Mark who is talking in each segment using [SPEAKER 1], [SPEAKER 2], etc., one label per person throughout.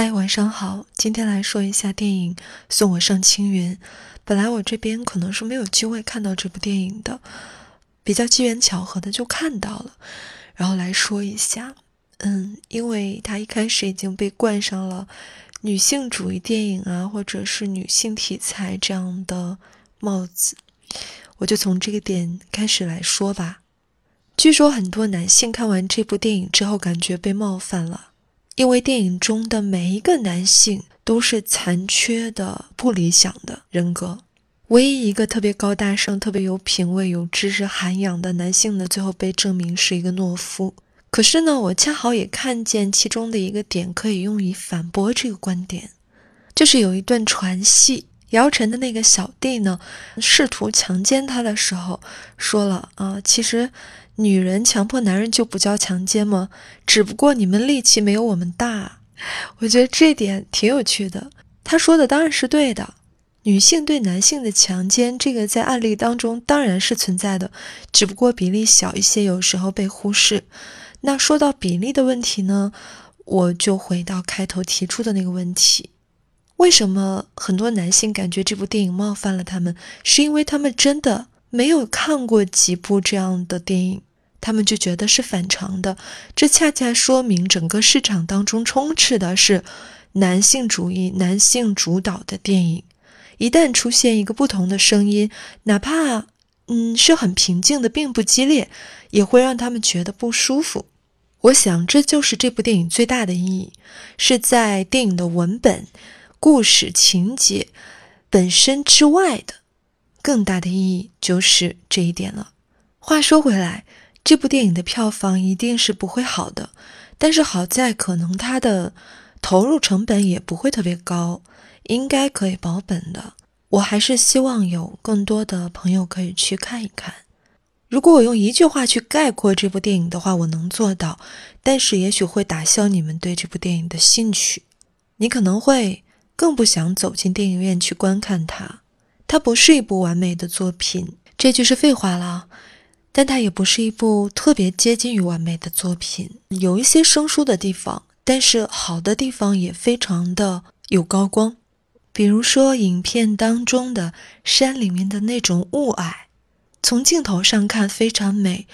[SPEAKER 1] 嗨，晚上好。今天来说一下电影《送我上青云》。本来我这边可能是没有机会看到这部电影的，比较机缘巧合的就看到了，然后来说一下。嗯，因为它一开始已经被冠上了女性主义电影啊，或者是女性题材这样的帽子，我就从这个点开始来说吧。据说很多男性看完这部电影之后，感觉被冒犯了。因为电影中的每一个男性都是残缺的、不理想的人格，唯一一个特别高大上、特别有品味、有知识涵养的男性呢，最后被证明是一个懦夫。可是呢，我恰好也看见其中的一个点可以用以反驳这个观点，就是有一段传戏，姚晨的那个小弟呢，试图强奸他的时候，说了啊，其实。女人强迫男人就不叫强奸吗？只不过你们力气没有我们大。我觉得这点挺有趣的。他说的当然是对的。女性对男性的强奸，这个在案例当中当然是存在的，只不过比例小一些，有时候被忽视。那说到比例的问题呢，我就回到开头提出的那个问题：为什么很多男性感觉这部电影冒犯了他们？是因为他们真的没有看过几部这样的电影。他们就觉得是反常的，这恰恰说明整个市场当中充斥的是男性主义、男性主导的电影。一旦出现一个不同的声音，哪怕嗯是很平静的，并不激烈，也会让他们觉得不舒服。我想这就是这部电影最大的意义，是在电影的文本、故事情节本身之外的更大的意义，就是这一点了。话说回来。这部电影的票房一定是不会好的，但是好在可能它的投入成本也不会特别高，应该可以保本的。我还是希望有更多的朋友可以去看一看。如果我用一句话去概括这部电影的话，我能做到，但是也许会打消你们对这部电影的兴趣。你可能会更不想走进电影院去观看它。它不是一部完美的作品，这句是废话了。但它也不是一部特别接近于完美的作品，有一些生疏的地方，但是好的地方也非常的有高光。比如说影片当中的山里面的那种雾霭，从镜头上看非常美，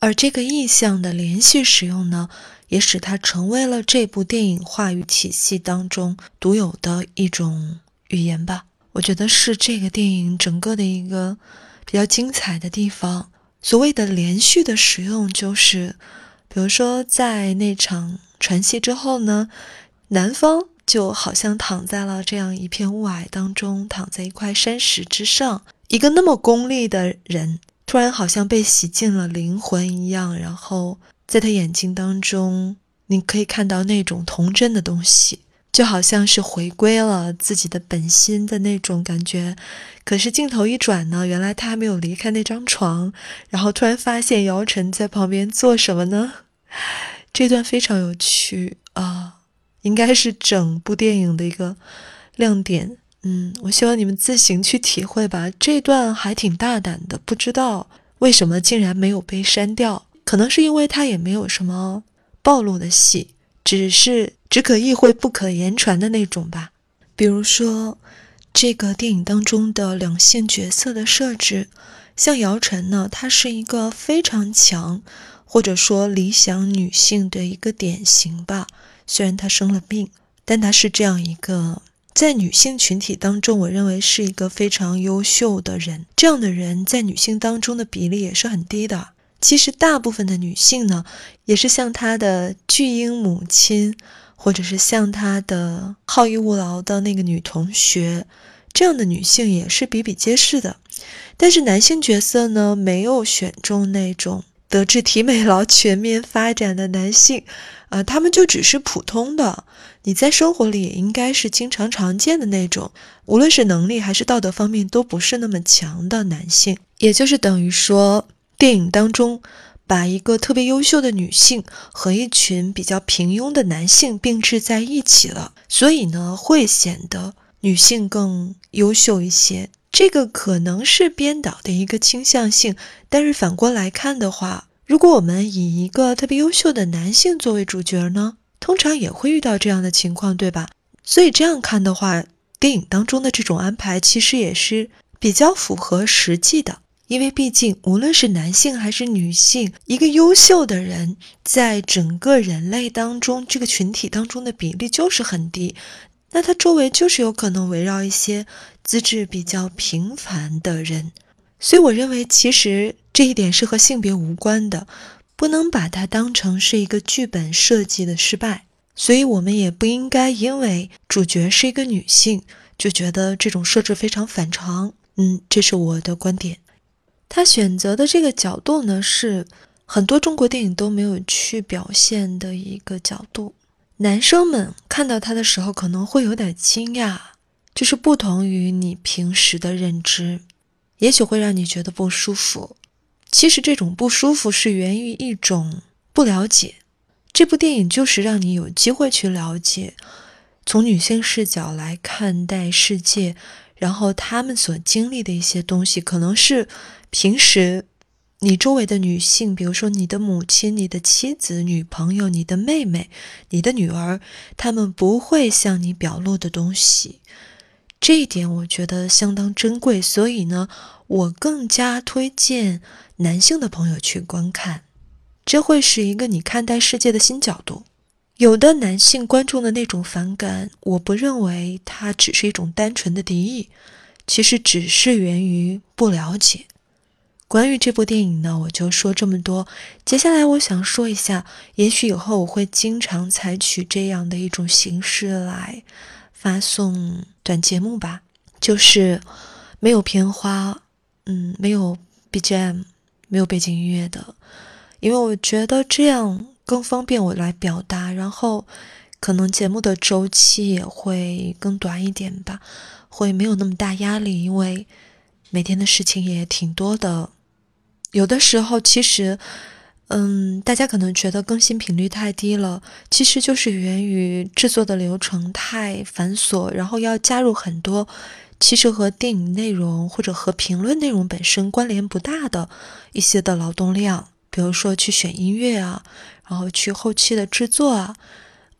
[SPEAKER 1] 而这个意象的连续使用呢，也使它成为了这部电影话语体系当中独有的一种语言吧。我觉得是这个电影整个的一个比较精彩的地方。所谓的连续的使用，就是，比如说在那场传戏之后呢，男方就好像躺在了这样一片雾霭当中，躺在一块山石之上，一个那么功利的人，突然好像被洗净了灵魂一样，然后在他眼睛当中，你可以看到那种童真的东西。就好像是回归了自己的本心的那种感觉，可是镜头一转呢，原来他还没有离开那张床，然后突然发现姚晨在旁边做什么呢？这段非常有趣啊，应该是整部电影的一个亮点。嗯，我希望你们自行去体会吧。这段还挺大胆的，不知道为什么竟然没有被删掉，可能是因为它也没有什么暴露的戏。只是只可意会不可言传的那种吧。比如说，这个电影当中的两性角色的设置，像姚晨呢，她是一个非常强，或者说理想女性的一个典型吧。虽然她生了病，但她是这样一个在女性群体当中，我认为是一个非常优秀的人。这样的人在女性当中的比例也是很低的。其实，大部分的女性呢，也是像她的巨婴母亲，或者是像她的好逸恶劳的那个女同学，这样的女性也是比比皆是的。但是，男性角色呢，没有选中那种德智体美劳全面发展的男性，啊，他们就只是普通的。你在生活里也应该是经常常见的那种，无论是能力还是道德方面都不是那么强的男性，也就是等于说。电影当中，把一个特别优秀的女性和一群比较平庸的男性并置在一起了，所以呢，会显得女性更优秀一些。这个可能是编导的一个倾向性，但是反过来看的话，如果我们以一个特别优秀的男性作为主角呢，通常也会遇到这样的情况，对吧？所以这样看的话，电影当中的这种安排其实也是比较符合实际的。因为毕竟，无论是男性还是女性，一个优秀的人在整个人类当中，这个群体当中的比例就是很低。那他周围就是有可能围绕一些资质比较平凡的人。所以，我认为其实这一点是和性别无关的，不能把它当成是一个剧本设计的失败。所以，我们也不应该因为主角是一个女性，就觉得这种设置非常反常。嗯，这是我的观点。他选择的这个角度呢，是很多中国电影都没有去表现的一个角度。男生们看到他的时候，可能会有点惊讶，就是不同于你平时的认知，也许会让你觉得不舒服。其实这种不舒服是源于一种不了解。这部电影就是让你有机会去了解，从女性视角来看待世界。然后她们所经历的一些东西，可能是平时你周围的女性，比如说你的母亲、你的妻子、女朋友、你的妹妹、你的女儿，她们不会向你表露的东西。这一点我觉得相当珍贵，所以呢，我更加推荐男性的朋友去观看，这会是一个你看待世界的新角度。有的男性观众的那种反感，我不认为它只是一种单纯的敌意，其实只是源于不了解。关于这部电影呢，我就说这么多。接下来我想说一下，也许以后我会经常采取这样的一种形式来发送短节目吧，就是没有片花，嗯，没有 BGM，没有背景音乐的，因为我觉得这样。更方便我来表达，然后可能节目的周期也会更短一点吧，会没有那么大压力，因为每天的事情也挺多的。有的时候其实，嗯，大家可能觉得更新频率太低了，其实就是源于制作的流程太繁琐，然后要加入很多其实和电影内容或者和评论内容本身关联不大的一些的劳动量，比如说去选音乐啊。然后去后期的制作啊，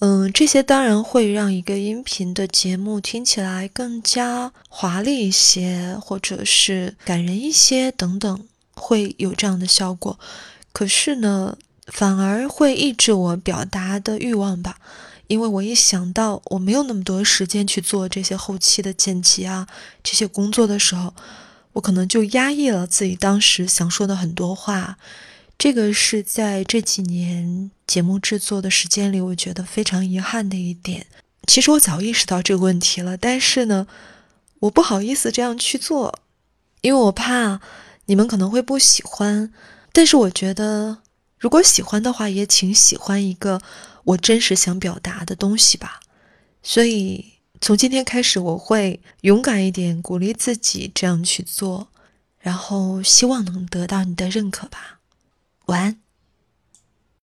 [SPEAKER 1] 嗯，这些当然会让一个音频的节目听起来更加华丽一些，或者是感人一些等等，会有这样的效果。可是呢，反而会抑制我表达的欲望吧，因为我一想到我没有那么多时间去做这些后期的剪辑啊，这些工作的时候，我可能就压抑了自己当时想说的很多话。这个是在这几年节目制作的时间里，我觉得非常遗憾的一点。其实我早意识到这个问题了，但是呢，我不好意思这样去做，因为我怕你们可能会不喜欢。但是我觉得，如果喜欢的话，也请喜欢一个我真实想表达的东西吧。所以从今天开始，我会勇敢一点，鼓励自己这样去做，然后希望能得到你的认可吧。晚安。